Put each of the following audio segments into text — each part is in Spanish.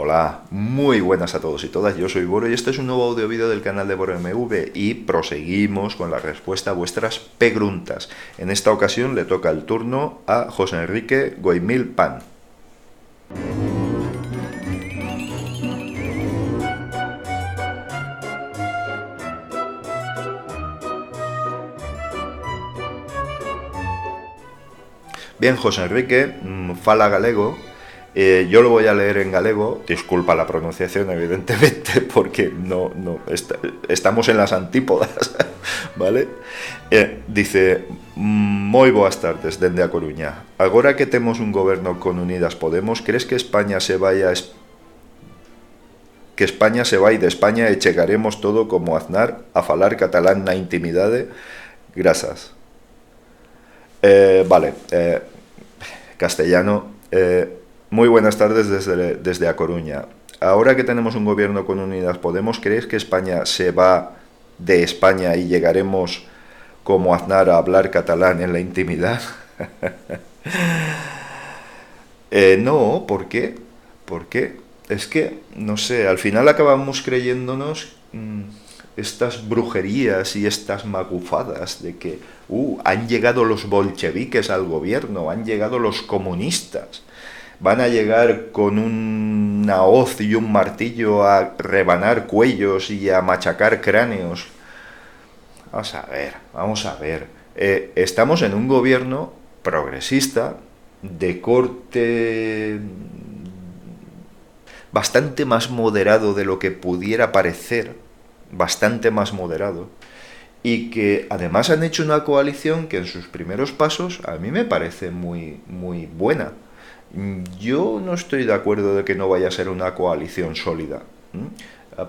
Hola, muy buenas a todos y todas, yo soy Boro y este es un nuevo audio vídeo del canal de Boro MV y proseguimos con la respuesta a vuestras preguntas. En esta ocasión le toca el turno a José Enrique Goimil Pan. Bien, José Enrique, mm, fala galego, eh, yo lo voy a leer en galego, disculpa la pronunciación evidentemente, porque no, no estamos en las antípodas, ¿vale? Eh, dice, moi boas tardes, dende a Coruña. Agora que temos un goberno con Unidas Podemos, crees que España se vaya que España se vai de España e chegaremos todo como Aznar a falar catalán na intimidade? Grazas. Eh, vale, eh, castellano. Eh, muy buenas tardes desde, desde A Coruña. Ahora que tenemos un gobierno con Unidas Podemos, ¿crees que España se va de España y llegaremos como Aznar a hablar catalán en la intimidad? eh, no, ¿por qué? ¿Por qué? Es que, no sé, al final acabamos creyéndonos mmm, estas brujerías y estas magufadas de que uh, han llegado los bolcheviques al gobierno, han llegado los comunistas van a llegar con una hoz y un martillo a rebanar cuellos y a machacar cráneos. Vamos a ver, vamos a ver. Eh, estamos en un gobierno progresista de corte bastante más moderado de lo que pudiera parecer, bastante más moderado, y que además han hecho una coalición que en sus primeros pasos a mí me parece muy, muy buena yo no estoy de acuerdo de que no vaya a ser una coalición sólida.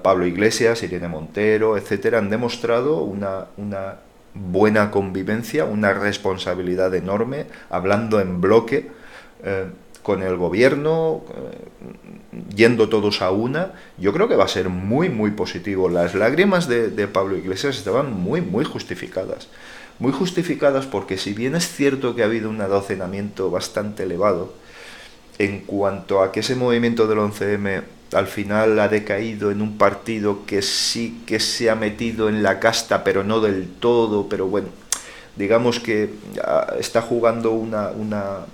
Pablo Iglesias, Irene Montero, etcétera, han demostrado una, una buena convivencia, una responsabilidad enorme, hablando en bloque eh, con el gobierno, eh, yendo todos a una. Yo creo que va a ser muy, muy positivo. Las lágrimas de, de Pablo Iglesias estaban muy, muy justificadas. Muy justificadas porque si bien es cierto que ha habido un adocenamiento bastante elevado, en cuanto a que ese movimiento del 11M al final ha decaído en un partido que sí que se ha metido en la casta, pero no del todo, pero bueno, digamos que ah, está jugando una, una,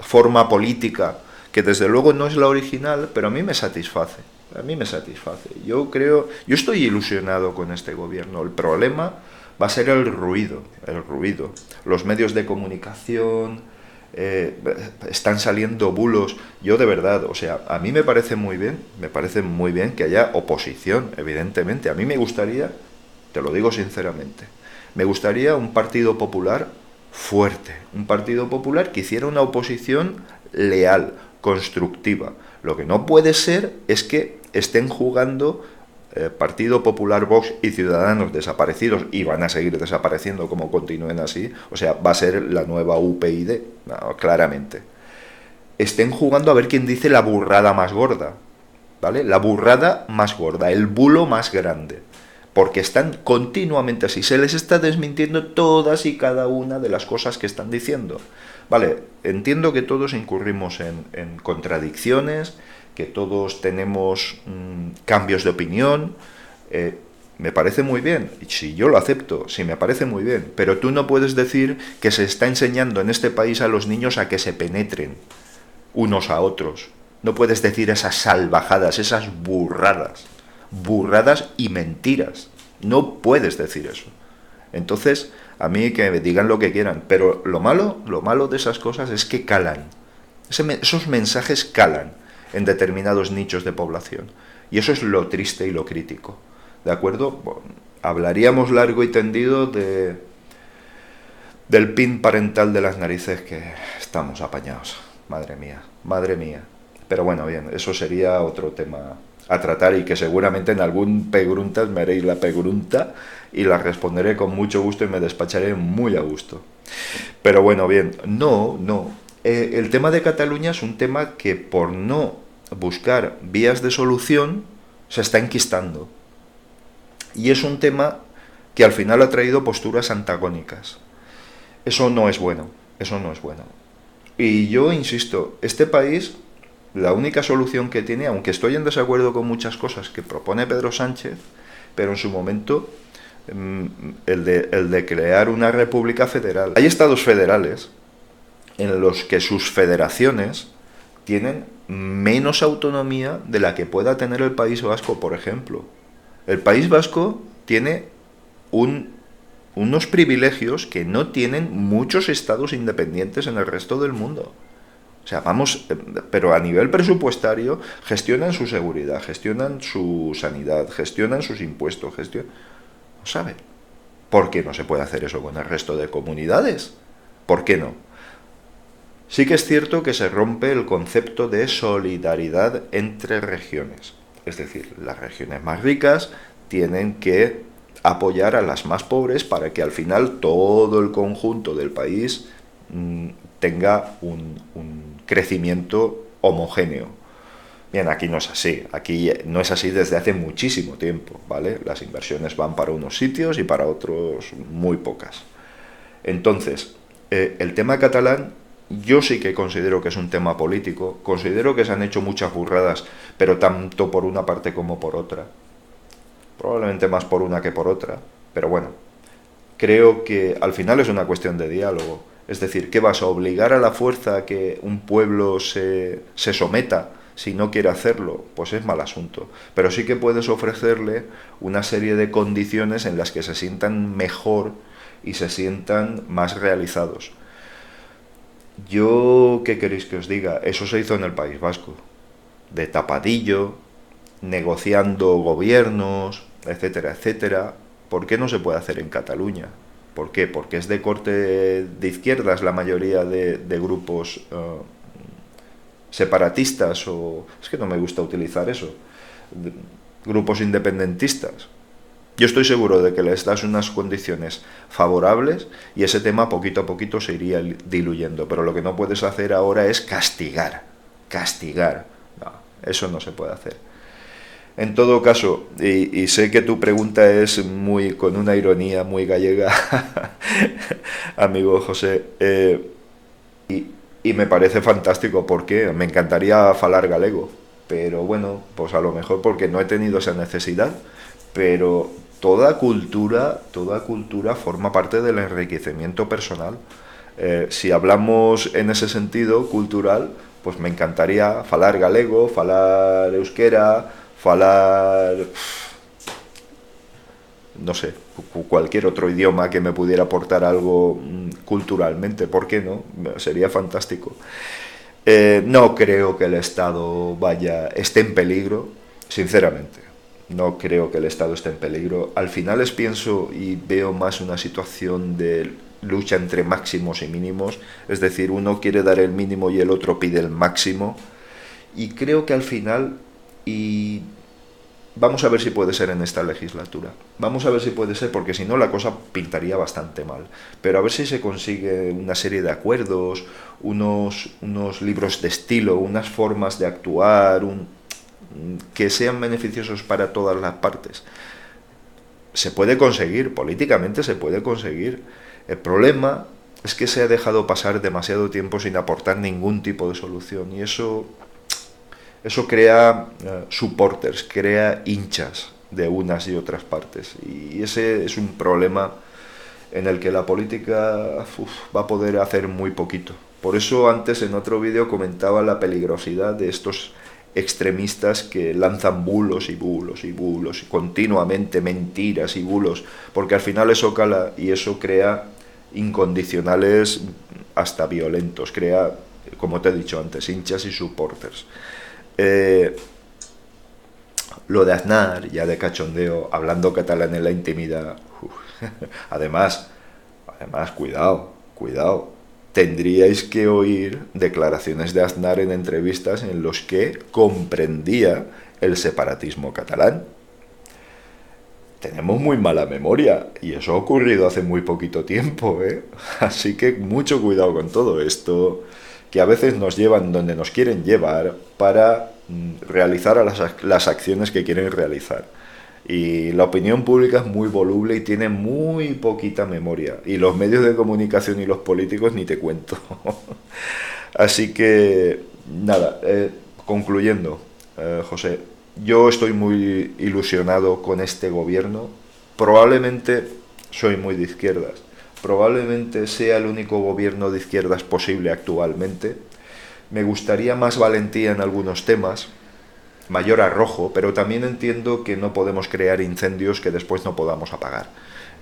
forma política que desde luego no es la original, pero a mí me satisface. A mí me satisface. Yo creo, yo estoy ilusionado con este gobierno. El problema va a ser el ruido, el ruido. Los medios de comunicación, eh, están saliendo bulos. Yo de verdad, o sea, a mí me parece muy bien, me parece muy bien que haya oposición, evidentemente. A mí me gustaría, te lo digo sinceramente, me gustaría un partido popular fuerte, un partido popular que hiciera una oposición leal, constructiva. Lo que no puede ser es que estén jugando eh, Partido Popular, Vox y Ciudadanos desaparecidos y van a seguir desapareciendo como continúen así, o sea, va a ser la nueva UPyD, claramente. Estén jugando a ver quién dice la burrada más gorda, ¿vale? La burrada más gorda, el bulo más grande. Porque están continuamente así, se les está desmintiendo todas y cada una de las cosas que están diciendo. Vale, entiendo que todos incurrimos en contradicciones, que todos tenemos mm, cambios de opinión. Eh, me parece muy bien, si yo lo acepto, si me parece muy bien, pero tú no puedes decir que se está enseñando en este país a los niños a que se penetren unos a otros. No puedes decir esas salvajadas, esas burradas, burradas y mentiras. No puedes decir eso. Entonces, a mí que me digan lo que quieran, pero lo malo, lo malo de esas cosas es que calan. esos mensajes calan en determinados nichos de población. Y eso es lo triste y lo crítico. ¿De acuerdo? hablaríamos largo y tendido de, del pin parental de las narices que estamos apañados. Madre mía, madre mía. Pero bueno, bien, eso sería otro tema a tratar y que seguramente en algún preguntas me haréis la pregunta y la responderé con mucho gusto y me despacharé muy a gusto. Pero bueno, bien, no, no. Eh, el tema de Cataluña es un tema que por no buscar vías de solución, se está enquistando. Y es un tema que al final ha traído posturas antagónicas. Eso no es bueno, eso no es bueno. Y yo insisto, este país la única solución que tiene, aunque estoy en desacuerdo con muchas cosas que propone Pedro Sánchez, pero en su momento mm, el de, el de crear una república federal. Hay estados federales en los que sus federaciones tienen menos autonomía de la que pueda tener el País Vasco, por ejemplo. El País Vasco tiene un, unos privilegios que no tienen muchos estados independientes en el resto del mundo. O sea, vamos, eh, pero a nivel presupuestario gestionan su seguridad, gestionan su sanidad, gestionan sus impuestos, gestionan... ¿Por qué no se puede hacer eso con el resto de comunidades? ¿Por qué no? Sí que es cierto que se rompe el concepto de solidaridad entre regiones. Es decir, las regiones más ricas tienen que apoyar a las más pobres para que al final todo el conjunto del país mm, tenga un, crecimiento homogéneo. Bien, aquí no es así, aquí no es así desde hace muchísimo tiempo, ¿vale? Las inversiones van para unos sitios y para otros muy pocas. Entonces, eh, el tema catalán yo sí que considero que es un tema político, considero que se han hecho muchas burradas, pero tanto por una parte como por otra. Probablemente más por una que por otra, pero bueno, creo que al final es una cuestión de diálogo. Es decir, ¿qué vas a obligar a la fuerza a que un pueblo se, se someta si no quiere hacerlo? Pues es mal asunto. Pero sí que puedes ofrecerle una serie de condiciones en las que se sientan mejor y se sientan más realizados. Yo, ¿qué queréis que os diga? Eso se hizo en el País Vasco. De tapadillo, negociando gobiernos, etcétera, etcétera. ¿Por qué no se puede hacer en Cataluña? ¿Por qué? Porque es de corte de izquierdas la mayoría de, grupos eh, separatistas o... Es que no me gusta utilizar eso. grupos independentistas. Yo estoy seguro de que les das unas condiciones favorables y ese tema poquito a poquito se iría diluyendo. Pero lo que no puedes hacer ahora es castigar. Castigar. No, eso no se puede hacer. En todo caso, y, sé que tu pregunta es muy con una ironía muy gallega, amigo José, eh, y, me parece fantástico porque me encantaría falar galego, pero bueno, pues a lo mejor porque no he tenido esa necesidad, pero toda cultura, toda cultura forma parte del enriquecimiento personal. Eh, si hablamos en ese sentido cultural, pues me encantaría falar galego, falar euskera, falar no sé, cualquier otro idioma que me pudiera aportar algo mm, culturalmente, ¿por qué no? Sería fantástico. Eh, no creo que el Estado vaya, esté en peligro, sinceramente no creo que el Estado esté en peligro. Al final les pienso y veo más una situación de lucha entre máximos y mínimos, es decir, uno quiere dar el mínimo y el otro pide el máximo. Y creo que al final, y vamos a ver si puede ser en esta legislatura, vamos a ver si puede ser, porque si no la cosa pintaría bastante mal, pero a ver si se consigue una serie de acuerdos, unos, unos libros de estilo, unas formas de actuar, un, que sean beneficiosos para todas las partes. Se puede conseguir, políticamente se puede conseguir. El problema es que se ha dejado pasar demasiado tiempo sin aportar ningún tipo de solución y eso, eso crea uh, supporters, crea hinchas de unas y otras partes y ese es un problema en el que la política va a poder hacer muy poquito. Por eso antes en otro vídeo comentaba la peligrosidad de estos extremistas que lanzan bulos y bulos y bulos, y continuamente mentiras y bulos, porque al final eso cala y eso crea incondicionales hasta violentos, crea, como te he dicho antes, hinchas y supporters. Eh, lo de Aznar, ya de cachondeo, hablando catalán en la intimidad, además, además, cuidado, cuidado, tendríais que oír declaraciones de Aznar en entrevistas en los que comprendía el separatismo catalán. Tenemos muy mala memoria y eso ha ocurrido hace muy poquito tiempo, ¿eh? Así que mucho cuidado con todo esto, que a veces nos llevan donde nos quieren llevar para mm, realizar las, las acciones que quieren realizar. Y la opinión pública es muy voluble y tiene muy poquita memoria. Y los medios de comunicación y los políticos ni te cuento. Así que, nada, eh, concluyendo, eh, José, yo estoy muy ilusionado con este gobierno. Probablemente soy muy de izquierdas. Probablemente sea el único gobierno de izquierdas posible actualmente. Me gustaría más valentía en algunos temas, mayor arrojo, pero también entiendo que no podemos crear incendios que después no podamos apagar.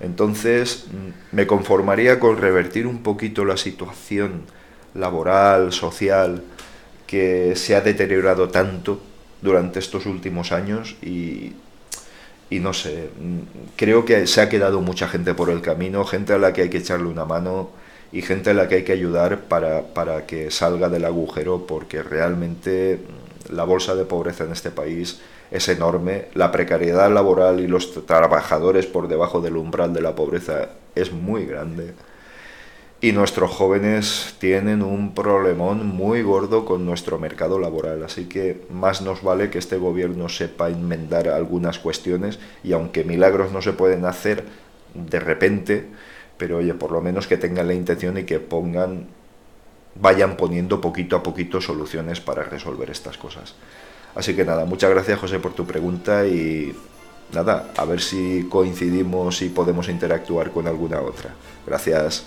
Entonces, mm, me conformaría con revertir un poquito la situación laboral, social, que se ha deteriorado tanto durante estos últimos años y, no sé, mm, creo que se ha quedado mucha gente por el camino, gente a la que hay que echarle una mano y gente a la que hay que ayudar para, para que salga del agujero porque realmente mm, la bolsa de pobreza en este país es enorme, la precariedad laboral y los trabajadores por debajo del umbral de la pobreza es muy grande. Y nuestros jóvenes tienen un problemón muy gordo con nuestro mercado laboral, así que más nos vale que este gobierno sepa enmendar algunas cuestiones y aunque milagros no se pueden hacer de repente, pero oye, por lo menos que tengan la intención y que pongan, vayan poniendo poquito a poquito soluciones para resolver estas cosas. Así que nada, muchas gracias José por tu pregunta y nada, a ver si coincidimos y podemos interactuar con alguna otra. Gracias.